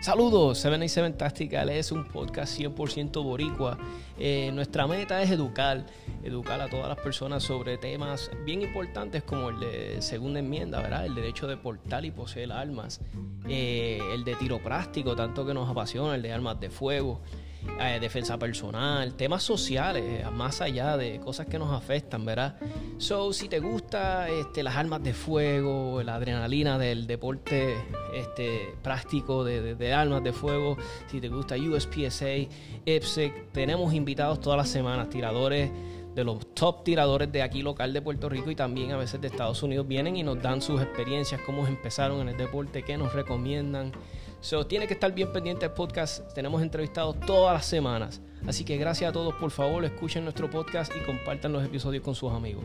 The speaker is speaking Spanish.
Saludos, 77 Tactical es un podcast 100% boricua. Eh, nuestra meta es educar, educar a todas las personas sobre temas bien importantes como el de segunda enmienda, ¿verdad? El derecho de portar y poseer armas, eh, el de tiro práctico, tanto que nos apasiona, el de armas de fuego, eh, defensa personal, temas sociales, eh, más allá de cosas que nos afectan, ¿verdad? So, si te gusta este, las armas de fuego, la adrenalina del deporte este, práctico de, de, armas de fuego, si te gusta USPSA, IPSEC, tenemos invitados todas las semanas, tiradores de los top tiradores de aquí local de Puerto Rico y también a veces de Estados Unidos vienen y nos dan sus experiencias, cómo empezaron en el deporte, qué nos recomiendan. So, tiene que estar bien pendiente del podcast. Tenemos entrevistados todas las semanas. Así que gracias a todos. Por favor, escuchen nuestro podcast y compartan los episodios con sus amigos.